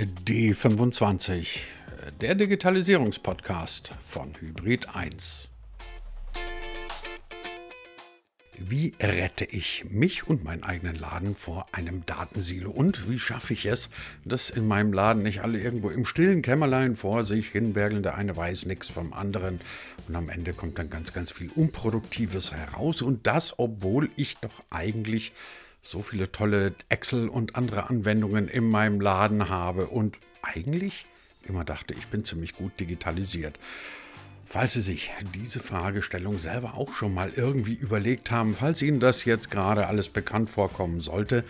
D25, der Digitalisierungspodcast von Hybrid 1. Wie rette ich mich und meinen eigenen Laden vor einem Datensilo? Und wie schaffe ich es, dass in meinem Laden nicht alle irgendwo im stillen Kämmerlein vor sich hinbergeln, der eine weiß nichts vom anderen und am Ende kommt dann ganz, ganz viel Unproduktives heraus und das, obwohl ich doch eigentlich so viele tolle Excel und andere Anwendungen in meinem Laden habe und eigentlich immer dachte, ich bin ziemlich gut digitalisiert. Falls Sie sich diese Fragestellung selber auch schon mal irgendwie überlegt haben, falls Ihnen das jetzt gerade alles bekannt vorkommen sollte,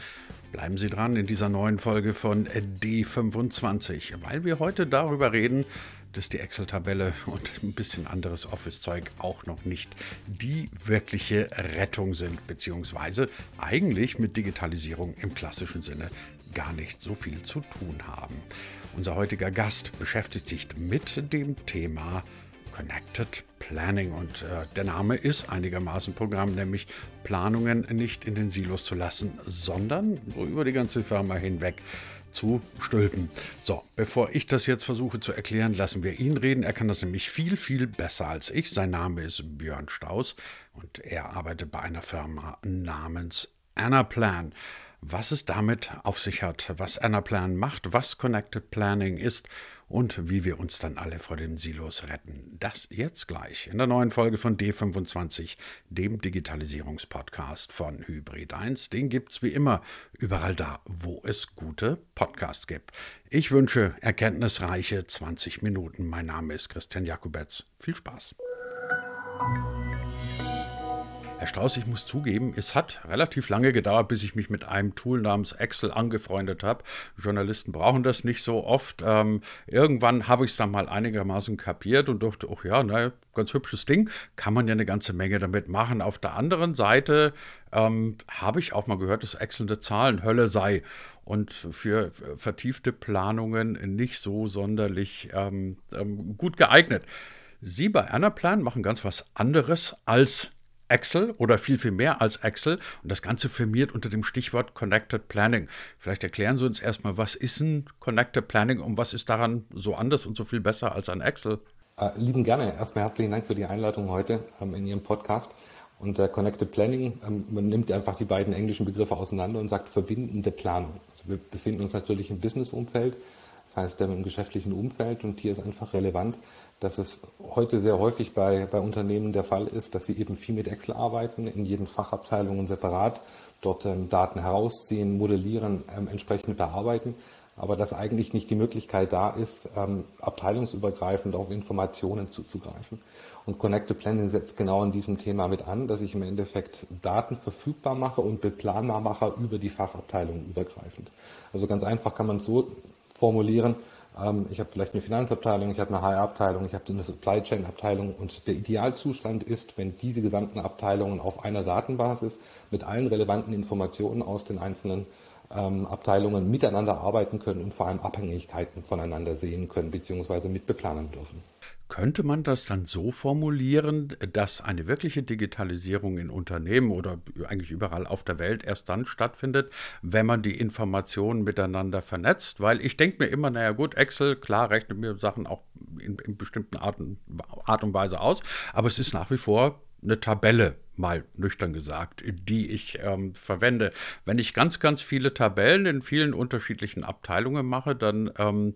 bleiben Sie dran in dieser neuen Folge von D25, weil wir heute darüber reden, dass die Excel-Tabelle und ein bisschen anderes Office-Zeug auch noch nicht die wirkliche Rettung sind, beziehungsweise eigentlich mit Digitalisierung im klassischen Sinne gar nicht so viel zu tun haben. Unser heutiger Gast beschäftigt sich mit dem Thema Connected Planning und äh, der Name ist einigermaßen Programm, nämlich Planungen nicht in den Silos zu lassen, sondern so über die ganze Firma hinweg zu stülpen. So, bevor ich das jetzt versuche zu erklären, lassen wir ihn reden. Er kann das nämlich viel, viel besser als ich. Sein Name ist Björn Staus und er arbeitet bei einer Firma namens Anaplan. Was es damit auf sich hat, was Anaplan macht, was Connected Planning ist und wie wir uns dann alle vor den Silos retten. Das jetzt gleich in der neuen Folge von D25, dem Digitalisierungspodcast von Hybrid 1. Den gibt es wie immer überall da, wo es gute Podcasts gibt. Ich wünsche erkenntnisreiche 20 Minuten. Mein Name ist Christian Jakubetz. Viel Spaß. Herr Strauß, ich muss zugeben, es hat relativ lange gedauert, bis ich mich mit einem Tool namens Excel angefreundet habe. Journalisten brauchen das nicht so oft. Ähm, irgendwann habe ich es dann mal einigermaßen kapiert und dachte, ach ja, naja, ganz hübsches Ding, kann man ja eine ganze Menge damit machen. Auf der anderen Seite ähm, habe ich auch mal gehört, dass Excel eine Zahlenhölle sei und für vertiefte Planungen nicht so sonderlich ähm, ähm gut geeignet. Sie bei Anaplan machen ganz was anderes als Excel oder viel, viel mehr als Excel und das Ganze firmiert unter dem Stichwort Connected Planning. Vielleicht erklären Sie uns erstmal, was ist ein Connected Planning und was ist daran so anders und so viel besser als ein Excel? Äh, lieben gerne. Erstmal herzlichen Dank für die Einladung heute ähm, in Ihrem Podcast. Und äh, Connected Planning, ähm, man nimmt einfach die beiden englischen Begriffe auseinander und sagt verbindende Planung. Also wir befinden uns natürlich im Business-Umfeld, das heißt im geschäftlichen Umfeld und hier ist einfach relevant, dass es heute sehr häufig bei, bei Unternehmen der Fall ist, dass sie eben viel mit Excel arbeiten, in jeden Fachabteilungen separat, dort ähm, Daten herausziehen, modellieren, ähm, entsprechend bearbeiten, aber dass eigentlich nicht die Möglichkeit da ist, ähm, abteilungsübergreifend auf Informationen zuzugreifen. Und Connected Planning setzt genau an diesem Thema mit an, dass ich im Endeffekt Daten verfügbar mache und beplanbar mache über die Fachabteilungen übergreifend. Also ganz einfach kann man so formulieren, ähm, ich habe vielleicht eine Finanzabteilung, ich habe eine HR-Abteilung, ich habe eine Supply Chain-Abteilung und der Idealzustand ist, wenn diese gesamten Abteilungen auf einer Datenbasis mit allen relevanten Informationen aus den einzelnen ähm, Abteilungen miteinander arbeiten können und vor allem Abhängigkeiten voneinander sehen können bzw. mitbeplanen dürfen. Könnte man das dann so formulieren, dass eine wirkliche Digitalisierung in Unternehmen oder eigentlich überall auf der Welt erst dann stattfindet, wenn man die Informationen miteinander vernetzt? Weil ich denke mir immer, naja gut, Excel, klar, rechnet mir Sachen auch in, in bestimmten Arten, Art und Weise aus, aber es ist nach wie vor eine Tabelle, mal nüchtern gesagt, die ich ähm, verwende. Wenn ich ganz, ganz viele Tabellen in vielen unterschiedlichen Abteilungen mache, dann ähm,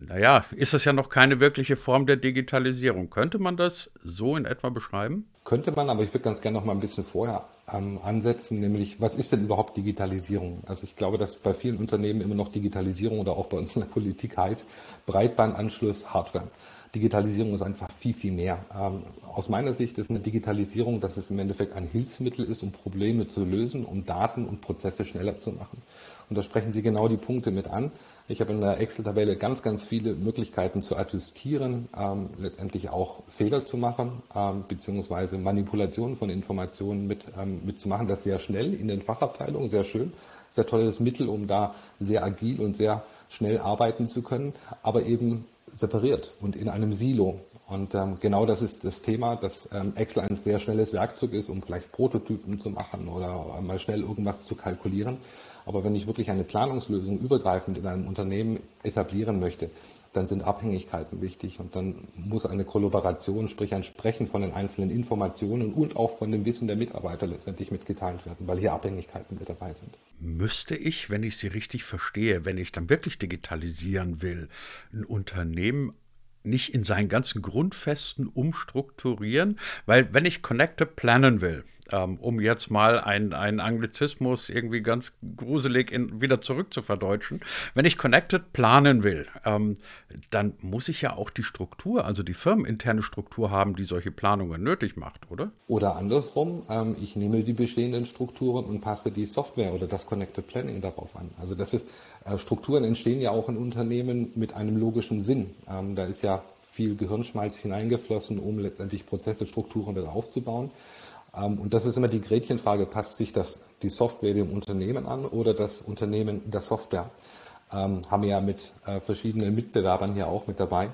naja, ist das ja noch keine wirkliche Form der Digitalisierung. Könnte man das so in etwa beschreiben? Könnte man, aber ich würde ganz gerne noch mal ein bisschen vorher ähm, ansetzen, nämlich was ist denn überhaupt Digitalisierung? Also ich glaube, dass bei vielen Unternehmen immer noch Digitalisierung oder auch bei uns in der Politik heißt Breitbandanschluss Hardware. Digitalisierung ist einfach viel, viel mehr. Ähm, aus meiner Sicht ist eine Digitalisierung, dass es im Endeffekt ein Hilfsmittel ist, um Probleme zu lösen, um Daten und Prozesse schneller zu machen. Und da sprechen Sie genau die Punkte mit an. Ich habe in der Excel-Tabelle ganz, ganz viele Möglichkeiten zu adjustieren, ähm, letztendlich auch Fehler zu machen, ähm, beziehungsweise Manipulationen von Informationen mit, ähm, mitzumachen. Das sehr schnell in den Fachabteilungen, sehr schön, sehr tolles Mittel, um da sehr agil und sehr schnell arbeiten zu können, aber eben separiert und in einem Silo. Und ähm, genau das ist das Thema, dass ähm, Excel ein sehr schnelles Werkzeug ist, um vielleicht Prototypen zu machen oder mal schnell irgendwas zu kalkulieren Aber wenn ich wirklich eine Planungslösung übergreifend in einem Unternehmen etablieren möchte, dann sind Abhängigkeiten wichtig und dann muss eine Kollaboration, sprich ein Sprechen von den einzelnen Informationen und auch von dem Wissen der Mitarbeiter letztendlich mitgeteilt werden, weil hier Abhängigkeiten mit dabei sind. Müsste ich, wenn ich Sie richtig verstehe, wenn ich dann wirklich digitalisieren will, ein Unternehmen nicht in seinen ganzen Grundfesten umstrukturieren, weil wenn ich Connected planen will, um jetzt mal einen Anglizismus irgendwie ganz gruselig in, wieder zurück zu verdeutschen. Wenn ich Connected planen will, ähm, dann muss ich ja auch die Struktur, also die firmeninterne Struktur haben, die solche Planungen nötig macht, oder? Oder andersrum, ähm, ich nehme die bestehenden Strukturen und passe die Software oder das Connected Planning darauf an. Also das ist, äh, Strukturen entstehen ja auch in Unternehmen mit einem logischen Sinn. Ähm, da ist ja viel Gehirnschmalz hineingeflossen, um letztendlich Prozesse, Strukturen wieder aufzubauen. Ähm, und das ist immer die Gretchenfrage, passt sich das, die Software dem Unternehmen an oder das Unternehmen der Software? Ähm, haben wir ja mit äh, verschiedenen Mitbewerbern hier auch mit dabei.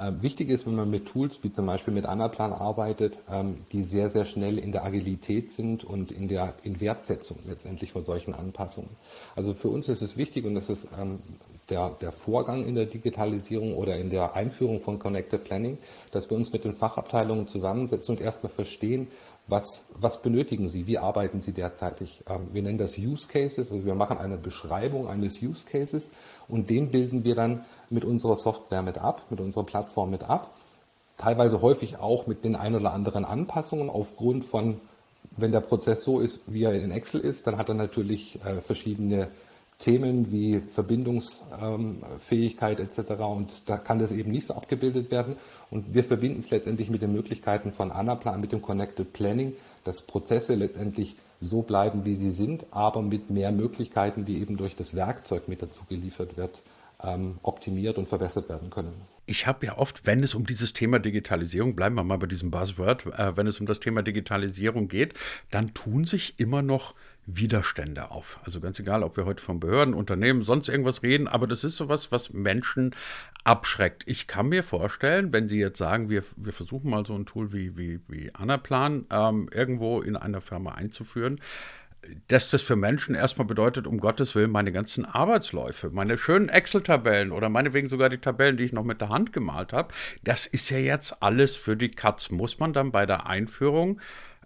Ähm, wichtig ist, wenn man mit Tools wie zum Beispiel mit Anaplan arbeitet, ähm, die sehr, sehr schnell in der Agilität sind und in der in Wertsetzung letztendlich von solchen Anpassungen. Also für uns ist es wichtig und das ist ähm, der, der Vorgang in der Digitalisierung oder in der Einführung von Connected Planning, dass wir uns mit den Fachabteilungen zusammensetzen und erstmal verstehen, was, was benötigen Sie? Wie arbeiten Sie derzeitig? Ähm, wir nennen das Use Cases, also wir machen eine Beschreibung eines Use Cases und den bilden wir dann mit unserer Software mit ab, mit unserer Plattform mit ab. Teilweise häufig auch mit den ein oder anderen Anpassungen aufgrund von, wenn der Prozess so ist, wie er in Excel ist, dann hat er natürlich äh, verschiedene Themen wie Verbindungsfähigkeit etc. Und da kann das eben nicht so abgebildet werden. Und wir verbinden es letztendlich mit den Möglichkeiten von Anaplan, mit dem Connected Planning, dass Prozesse letztendlich so bleiben, wie sie sind, aber mit mehr Möglichkeiten, die eben durch das Werkzeug mit dazu geliefert wird, ähm, optimiert und verbessert werden können. Ich habe ja oft, wenn es um dieses Thema Digitalisierung, bleiben wir mal bei diesem Buzzword, äh, wenn es um das Thema Digitalisierung geht, dann tun sich immer noch Widerstände auf. Also ganz egal, ob wir heute von Behörden, Unternehmen, sonst irgendwas reden, aber das ist sowas, was Menschen abschreckt. Ich kann mir vorstellen, wenn Sie jetzt sagen, wir, wir versuchen mal so ein Tool wie, wie, wie Anaplan ähm, irgendwo in einer Firma einzuführen, dass das für Menschen erstmal bedeutet, um Gottes Willen, meine ganzen Arbeitsläufe, meine schönen Excel-Tabellen oder meinetwegen sogar die Tabellen, die ich noch mit der Hand gemalt habe, das ist ja jetzt alles für die Katz. Muss man dann bei der Einführung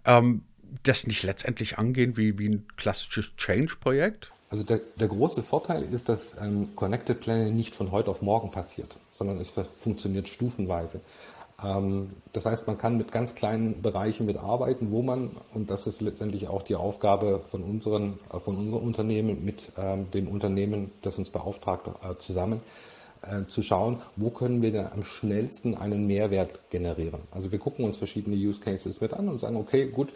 ähm, das nicht letztendlich angehen wie, wie ein klassisches Change-Projekt? Also der, der, große Vorteil ist, dass ähm, Connected Planning nicht von heute auf morgen passiert, sondern es funktioniert stufenweise. Ähm, das heißt, man kann mit ganz kleinen Bereichen mitarbeiten, wo man, und das ist letztendlich auch die Aufgabe von unseren, äh, von unserem Unternehmen mit ähm, dem Unternehmen, das uns beauftragt, äh, zusammen, äh, zu schauen, wo können wir denn am schnellsten einen Mehrwert generieren. Also wir gucken uns verschiedene Use Cases mit an und sagen, okay, gut,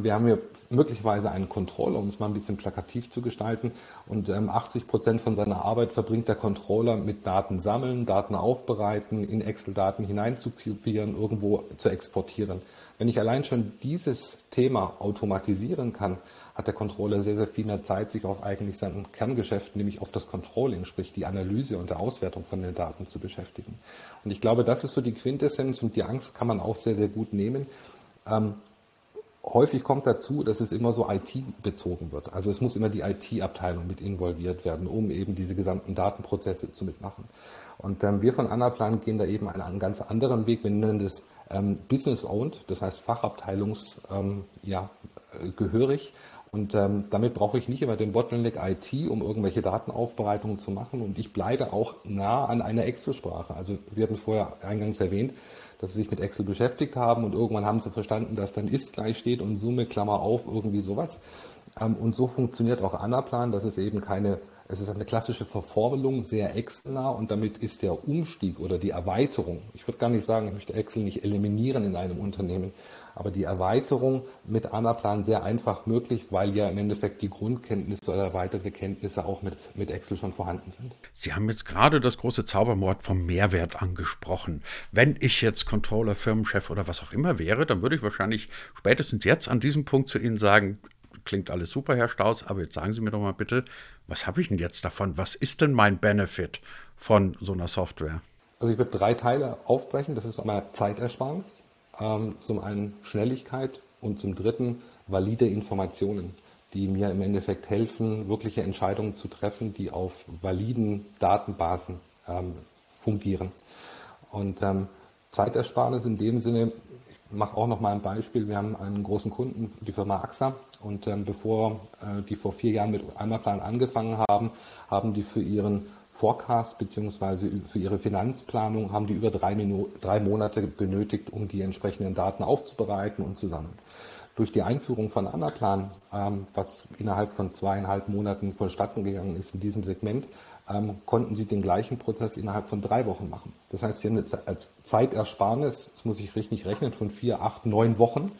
wir haben hier möglicherweise einen Controller, um es mal ein bisschen plakativ zu gestalten. Und 80 ähm, Prozent von seiner Arbeit verbringt der Controller mit Daten sammeln, Daten aufbereiten, in Excel-Daten hineinzukopieren, irgendwo zu exportieren. Wenn ich allein schon dieses Thema automatisieren kann, hat der Controller sehr, sehr viel mehr Zeit, sich auf eigentlich sein Kerngeschäft, nämlich auf das Controlling, sprich die Analyse und der Auswertung von den Daten zu beschäftigen. Und ich glaube, das ist so die Quintessenz und die Angst kann man auch sehr, sehr gut nehmen. Häufig kommt dazu, dass es immer so IT-bezogen wird. Also es muss immer die IT-Abteilung mit involviert werden, um eben diese gesamten Datenprozesse zu mitmachen. Und ähm, wir von Anaplan gehen da eben einen, einen ganz anderen Weg. Wir nennen das ähm, Business-Owned, das heißt Fachabteilungsgehörig. Ähm, ja, äh, und ähm, damit brauche ich nicht immer den Bottleneck IT, um irgendwelche Datenaufbereitungen zu machen. Und ich bleibe auch nah an einer Excel-Sprache. Also Sie hatten es vorher eingangs erwähnt, dass Sie sich mit Excel beschäftigt haben und irgendwann haben Sie verstanden, dass dann ist gleich steht und Summe, Klammer auf, irgendwie sowas. Ähm, und so funktioniert auch Anaplan, dass es eben keine es ist eine klassische Verformelung, sehr Excel-nah und damit ist der Umstieg oder die Erweiterung, ich würde gar nicht sagen, ich möchte Excel nicht eliminieren in einem Unternehmen, aber die Erweiterung mit Anaplan sehr einfach möglich, weil ja im Endeffekt die Grundkenntnisse oder erweiterte Kenntnisse auch mit, mit Excel schon vorhanden sind. Sie haben jetzt gerade das große Zauberwort vom Mehrwert angesprochen. Wenn ich jetzt Controller, Firmenchef oder was auch immer wäre, dann würde ich wahrscheinlich spätestens jetzt an diesem Punkt zu Ihnen sagen, klingt alles super, Herr Staus, aber jetzt sagen Sie mir doch mal bitte, was habe ich denn jetzt davon? Was ist denn mein Benefit von so einer Software? Also ich würde drei Teile aufbrechen. Das ist einmal Zeitersparnis, ähm, zum einen Schnelligkeit und zum dritten valide Informationen. die mir im Endeffekt helfen, wirkliche Entscheidungen zu treffen, die auf validen Datenbasen ähm, fungieren. Und ähm, Zeitersparnis in dem Sinne, ich mache auch noch mal ein Beispiel. Wir haben einen großen Kunden, die Firma AXA. Und ähm, bevor äh, die vor vier Jahren mit Einmalplan angefangen haben, haben die für ihren Forecast bzw. für ihre Finanzplanung haben die über drei, drei Monate benötigt, um die entsprechenden Daten aufzubereiten und zu sammeln. Durch die Einführung von Anaplan, ähm, was innerhalb von zweieinhalb Monaten vonstatten gegangen ist in diesem Segment, ähm, konnten sie den gleichen Prozess innerhalb von drei Wochen machen. Das heißt, sie haben eine äh, Zeitersparnis, das muss ich richtig rechnen, von vier, acht, neun Wochen,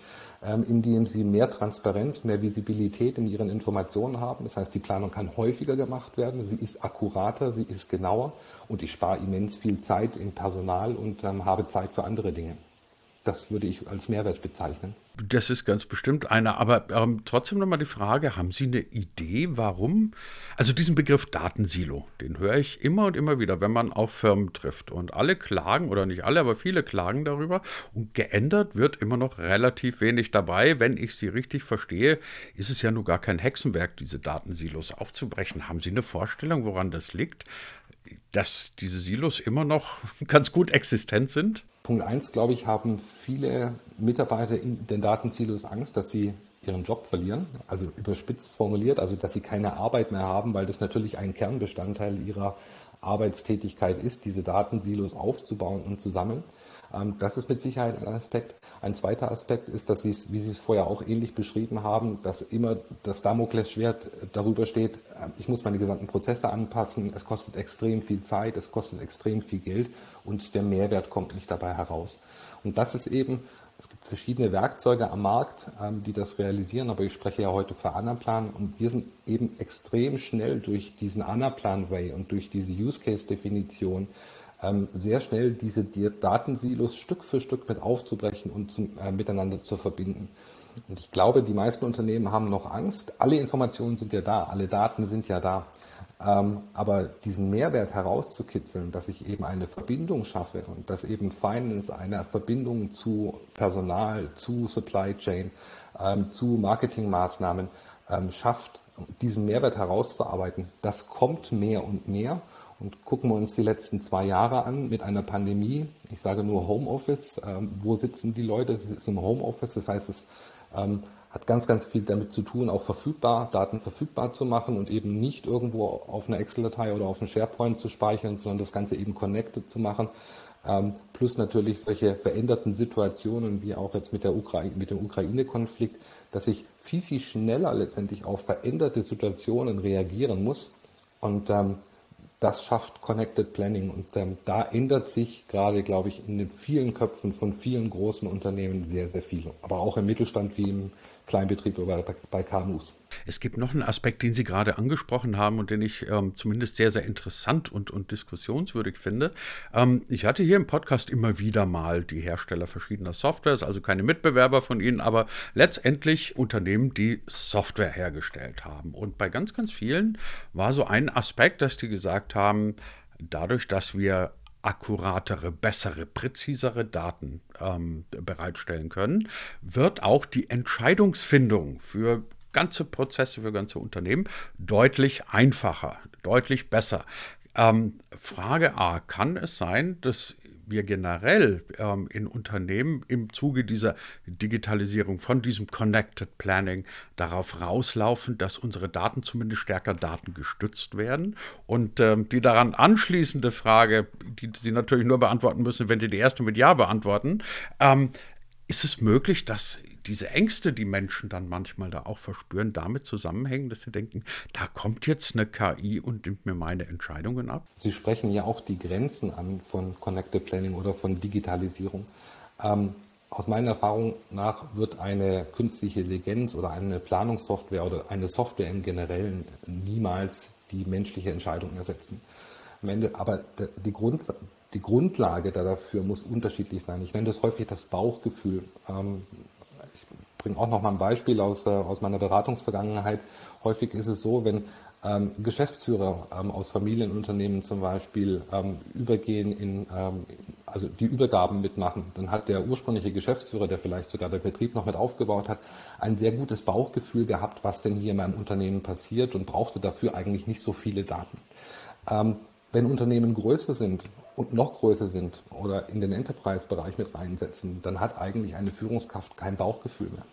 indem sie mehr Transparenz, mehr Visibilität in ihren Informationen haben. Das heißt, die Planung kann häufiger gemacht werden, sie ist akkurater, sie ist genauer und ich spare immens viel Zeit im Personal und ähm, habe Zeit für andere Dinge. Das würde ich als Mehrwert bezeichnen. Das ist ganz bestimmt einer. Aber ähm, trotzdem nochmal die Frage: Haben Sie eine Idee, warum? Also, diesen Begriff Datensilo, den höre ich immer und immer wieder, wenn man auf Firmen trifft. Und alle klagen, oder nicht alle, aber viele klagen darüber. Und geändert wird immer noch relativ wenig dabei. Wenn ich Sie richtig verstehe, ist es ja nur gar kein Hexenwerk, diese Datensilos aufzubrechen. Haben Sie eine Vorstellung, woran das liegt? Dass diese Silos immer noch ganz gut existent sind? Punkt 1, glaube ich, haben viele Mitarbeiter in den Datensilos Angst, dass sie ihren Job verlieren. Also überspitzt formuliert, also dass sie keine Arbeit mehr haben, weil das natürlich ein Kernbestandteil ihrer Arbeitstätigkeit ist, diese Datensilos aufzubauen und zu sammeln. Ähm, das ist mit Sicherheit ein Aspekt. Ein zweiter Aspekt ist, dass Sie es, wie Sie es vorher auch ähnlich beschrieben haben, dass immer das Damoklesschwert darüber steht, äh, ich muss meine gesamten Prozesse anpassen, es kostet extrem viel Zeit, es kostet extrem viel Geld und der Mehrwert kommt nicht dabei heraus. Und das ist eben, es gibt verschiedene Werkzeuge am Markt, ähm, die das realisieren, aber ich spreche ja heute für Anaplan und wir sind eben extrem schnell durch diesen Anaplan-Way und durch diese Use-Case-Definition ähm, sehr schnell diese Datensilos Stück für Stück mit aufzubrechen und zum, äh, miteinander zu verbinden. Und ich glaube, die meisten Unternehmen haben noch Angst. Alle Informationen sind ja da, alle Daten sind ja da. Ähm, aber diesen Mehrwert herauszukitzeln, dass ich eben eine Verbindung schaffe und dass eben Finance eine Verbindung zu Personal, zu Supply Chain, ähm, zu Marketingmaßnahmen ähm, schafft, diesen Mehrwert herauszuarbeiten, das kommt mehr und mehr. Und gucken wir uns die letzten zwei Jahre an mit einer Pandemie. Ich sage nur Homeoffice. Ähm, wo sitzen die Leute? Sie sitzen im Homeoffice. Das heißt, es ähm, hat ganz, ganz viel damit zu tun, auch verfügbar, Daten verfügbar zu machen und eben nicht irgendwo auf einer Excel-Datei oder auf einem SharePoint zu speichern, sondern das Ganze eben connected zu machen. Ähm, plus natürlich solche veränderten Situationen, wie auch jetzt mit, der Ukraine, mit dem Ukraine-Konflikt, dass ich viel, viel schneller letztendlich auf veränderte Situationen reagieren muss. Und ähm, das schafft Connected Planning. Und ähm, da ändert sich gerade, glaube ich, in den vielen Köpfen von vielen großen Unternehmen sehr, sehr viel. Aber auch im Mittelstand wie im Kleinbetrieb oder bei, KMUs. Es gibt noch einen Aspekt, den Sie gerade angesprochen haben und den ich ähm, zumindest sehr, sehr interessant und, und diskussionswürdig finde. Ähm, ich hatte hier im Podcast immer wieder mal die Hersteller verschiedener Softwares, also keine Mitbewerber von Ihnen, aber letztendlich Unternehmen, die Software hergestellt haben. Und bei ganz, ganz vielen war so ein Aspekt, dass die gesagt haben, dadurch, dass wir akkuratere, bessere, präzisere Daten ähm, bereitstellen können, wird auch die Entscheidungsfindung für ganze Prozesse, für ganze Unternehmen deutlich einfacher, deutlich besser. Ähm, Frage A, kann es sein, dass wir generell ähm, in Unternehmen im Zuge dieser Digitalisierung, von diesem Connected Planning darauf rauslaufen, dass unsere Daten zumindest stärker datengestützt werden. Und ähm, die daran anschließende Frage, die Sie natürlich nur beantworten müssen, wenn Sie die erste mit Ja beantworten, ähm, ist es möglich, dass diese Ängste, die Menschen dann manchmal da auch verspüren, damit zusammenhängen, dass sie denken, da kommt jetzt eine KI und nimmt mir meine Entscheidungen ab? Sie sprechen ja auch die Grenzen an von Connected Planning oder von Digitalisierung. Ähm, aus meiner Erfahrung nach wird eine künstliche Intelligenz oder eine Planungssoftware oder eine Software im Generellen niemals die menschliche Entscheidung ersetzen. Am Ende, aber die, Grund, die Grundlage dafür muss unterschiedlich sein. Ich nenne das häufig das Bauchgefühl. Ähm, bringe auch noch mal ein Beispiel aus, äh, aus meiner Beratungsvergangenheit. Häufig ist es so, wenn ähm, Geschäftsführer ähm, aus Familienunternehmen zum Beispiel ähm, übergehen in, ähm, also die Übergaben mitmachen, dann hat der ursprüngliche Geschäftsführer, der vielleicht sogar der Betrieb noch mit aufgebaut hat, ein sehr gutes Bauchgefühl gehabt, was denn hier in meinem Unternehmen passiert und brauchte dafür eigentlich nicht so viele Daten. Wenn Unternehmen größer sind und noch größer sind oder in den Enterprise-Bereich mit reinsetzen, dann hat eigentlich eine Führungskraft kein Bauchgefühl mehr.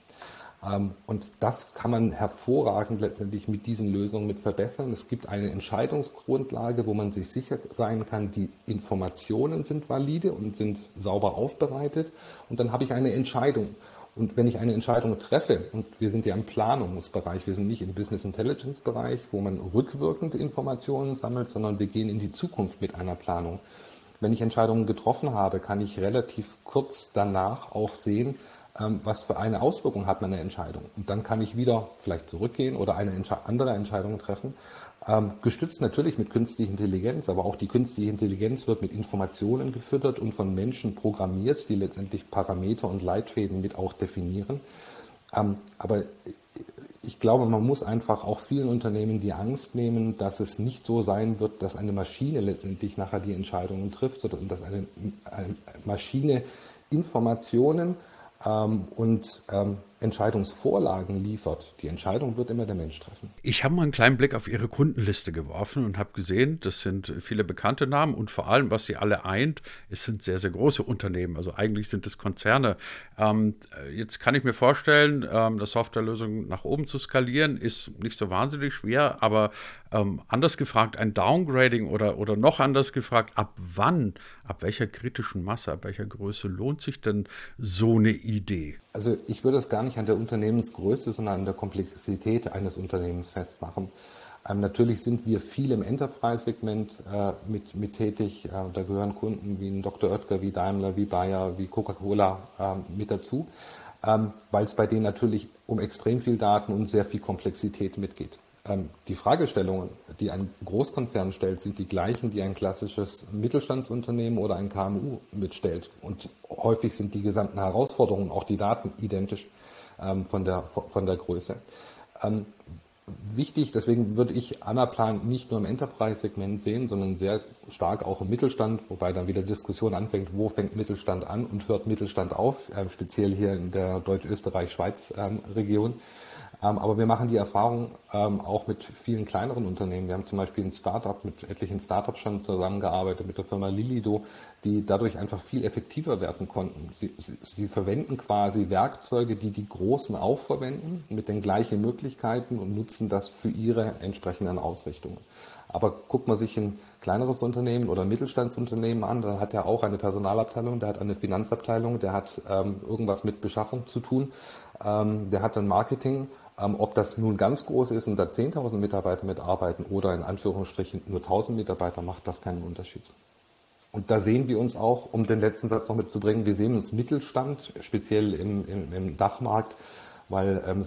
Ähm, und das kann man hervorragend letztendlich mit diesen Lösungen mit verbessern. Es gibt eine Entscheidungsgrundlage, wo man sich sicher sein kann, die Informationen sind valide und sind sauber aufbereitet. Und dann habe ich eine Entscheidung. Und wenn ich eine Entscheidung treffe, und wir sind ja im Planungsbereich, wir sind nicht im Business Intelligence Bereich, wo man rückwirkend Informationen sammelt, sondern wir gehen in die Zukunft mit einer Planung. Wenn ich Entscheidungen getroffen habe, kann ich relativ kurz danach auch sehen, was für eine Auswirkung hat meine Entscheidung. Und dann kann ich wieder vielleicht zurückgehen oder eine andere Entscheidung treffen. Ähm, gestützt natürlich mit künstlicher Intelligenz, aber auch die künstliche Intelligenz wird mit Informationen gefüttert und von Menschen programmiert, die letztendlich Parameter und Leitfäden mit auch definieren. Ähm, aber ich glaube, man muss einfach auch vielen Unternehmen die Angst nehmen, dass es nicht so sein wird, dass eine Maschine letztendlich nachher die Entscheidungen trifft, sondern dass eine, Maschine Informationen ähm, und ähm, Entscheidungsvorlagen liefert. Die Entscheidung wird immer der Mensch treffen. Ich habe mal einen kleinen Blick auf Ihre Kundenliste geworfen und habe gesehen, das sind viele bekannte Namen und vor allem, was sie alle eint, es sind sehr, sehr große Unternehmen. Also eigentlich sind es Konzerne. Ähm, jetzt kann ich mir vorstellen, ähm, eine Softwarelösung nach oben zu skalieren, ist nicht so wahnsinnig schwer, aber ähm, anders gefragt, ein Downgrading oder, oder noch anders gefragt, ab wann, ab welcher kritischen Masse, ab welcher Größe lohnt sich denn so eine Idee? Also ich würde es gar nicht an der Unternehmensgröße, sondern an der Komplexität eines Unternehmens festmachen. Ähm, natürlich sind wir viel im Enterprise-Segment äh, mit, mit tätig. Äh, da gehören Kunden wie ein Dr. Oetker, wie Daimler, wie Bayer, wie Coca-Cola äh, mit dazu, ähm, weil es bei denen natürlich um extrem viel Daten und sehr viel Komplexität mitgeht. Ähm, die Fragestellungen, die ein Großkonzern stellt, sind die gleichen, die ein klassisches Mittelstandsunternehmen oder ein KMU mitstellt. Und häufig sind die gesamten Herausforderungen, auch die Daten, identisch von, der, von der Größe. Ähm, wichtig, deswegen würde ich Anaplan nicht nur im Enterprise-Segment sehen, sondern sehr stark auch im Mittelstand, wobei dann wieder Diskussion anfängt, wo fängt Mittelstand an und hört Mittelstand auf, äh, speziell hier in der Deutsch-Österreich-Schweiz-Region. Ähm, aber wir machen die Erfahrung ähm, auch mit vielen kleineren Unternehmen. Wir haben zum Beispiel ein Startup mit etlichen Startups schon zusammengearbeitet mit der Firma Lilido, die dadurch einfach viel effektiver werden konnten. Sie, sie, sie verwenden quasi Werkzeuge, die die Großen auch verwenden, mit den gleichen Möglichkeiten und nutzen das für ihre entsprechenden Ausrichtungen. Aber guckt man sich ein kleineres Unternehmen oder ein Mittelstandsunternehmen an, dann hat er auch eine Personalabteilung, der hat eine Finanzabteilung, der hat ähm, irgendwas mit Beschaffung zu tun, ähm, der hat ein Marketing ob das nun ganz groß ist und da 10.000 Mitarbeiter mitarbeiten oder in Anführungsstrichen nur 1.000 Mitarbeiter, macht das keinen Unterschied. Und da sehen wir uns auch, um den letzten Satz noch mitzubringen, wir sehen uns Mittelstand, speziell im, im, im Dachmarkt, weil ähm,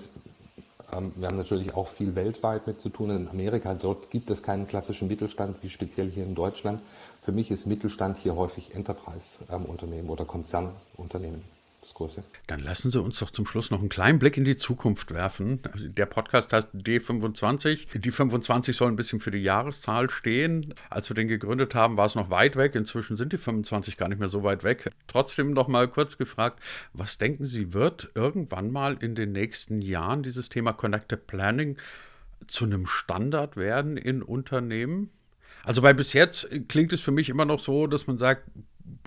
ähm, wir haben natürlich auch viel weltweit mit zu tun. In Amerika, dort gibt es keinen klassischen Mittelstand, wie speziell hier in Deutschland. Für mich ist Mittelstand hier häufig Enterprise-Unternehmen oder Konzernunternehmen das. Dann lassen Sie uns doch zum Schluss noch einen kleinen Blick in die Zukunft werfen. Also der Podcast heißt D25. Die 25 soll ein bisschen für die Jahreszahl stehen. Als wir den gegründet haben, war es noch weit weg. Inzwischen sind die 25 gar nicht mehr so weit weg. Trotzdem noch mal kurz gefragt, was denken Sie, wird irgendwann mal in den nächsten Jahren dieses Thema Connected Planning zu einem Standard werden in Unternehmen? Also, weil bis jetzt klingt es für mich immer noch so, dass man sagt,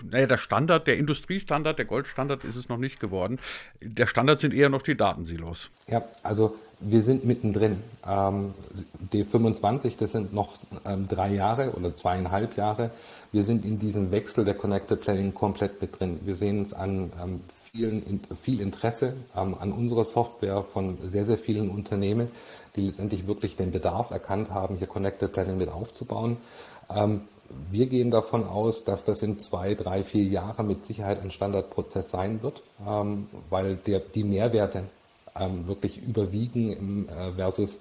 naja, der Standard, der Industriestandard, der Goldstandard ist es noch nicht geworden. Der Standard sind eher noch die Datensilos. Ja, also wir sind mittendrin. Ähm, D25, das sind noch ähm, drei Jahre oder zweieinhalb Jahre. Wir sind in diesem Wechsel der Connected Planning komplett mit drin. Wir sehen es an ähm, vielen, viel Interesse ähm, an unserer Software von sehr, sehr vielen Unternehmen, die letztendlich wirklich den Bedarf erkannt haben, hier Connected Planning mit aufzubauen. Ähm, wir gehen davon aus, dass das in zwei, drei, vier Jahren mit Sicherheit ein Standardprozess sein wird, ähm, weil der, die Mehrwerte ähm, wirklich überwiegen im, äh, versus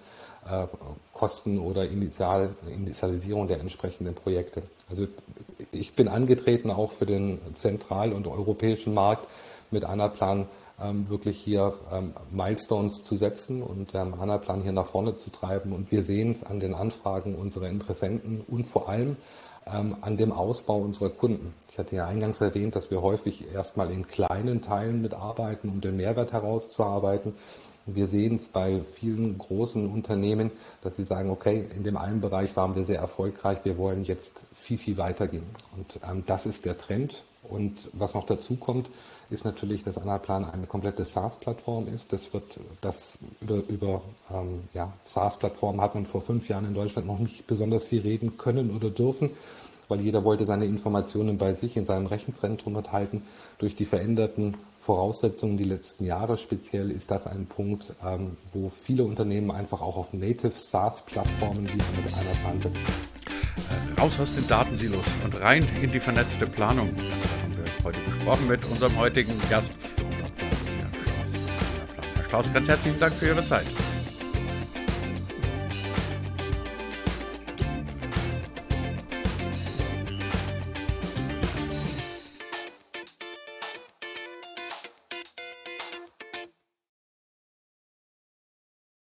äh, Kosten oder Initial, Initialisierung der entsprechenden Projekte. Also ich bin angetreten auch für den zentral- und europäischen Markt mit Anaplan ähm, wirklich hier ähm, Milestones zu setzen und den HANA-Plan hier nach vorne zu treiben. Und wir sehen es an den Anfragen unserer Interessenten und vor allem ähm, an dem Ausbau unserer Kunden. Ich hatte ja eingangs erwähnt, dass wir häufig erstmal in kleinen Teilen mitarbeiten, um den Mehrwert herauszuarbeiten. Wir sehen es bei vielen großen Unternehmen, dass sie sagen, okay, in dem einen Bereich waren wir sehr erfolgreich, wir wollen jetzt viel, viel weitergehen. Und ähm, das ist der Trend. Und was noch dazu kommt, ist natürlich, dass Anaplan eine komplette SaaS-Plattform ist. Das wird das über, über ähm, ja, SaaS-Plattformen hat man vor fünf Jahren in Deutschland noch nicht besonders viel reden können oder dürfen, weil jeder wollte seine Informationen bei sich in seinem Rechenzentrum enthalten. Durch die veränderten Voraussetzungen die letzten Jahre speziell ist das ein Punkt, ähm, wo viele Unternehmen einfach auch auf Native SaaS-Plattformen wie mit Anaplan setzen. Raus aus den Datensilos und rein in die vernetzte Planung heute gesprochen mit unserem heutigen Gast, Herr Strauß. Ganz herzlichen Dank für Ihre Zeit.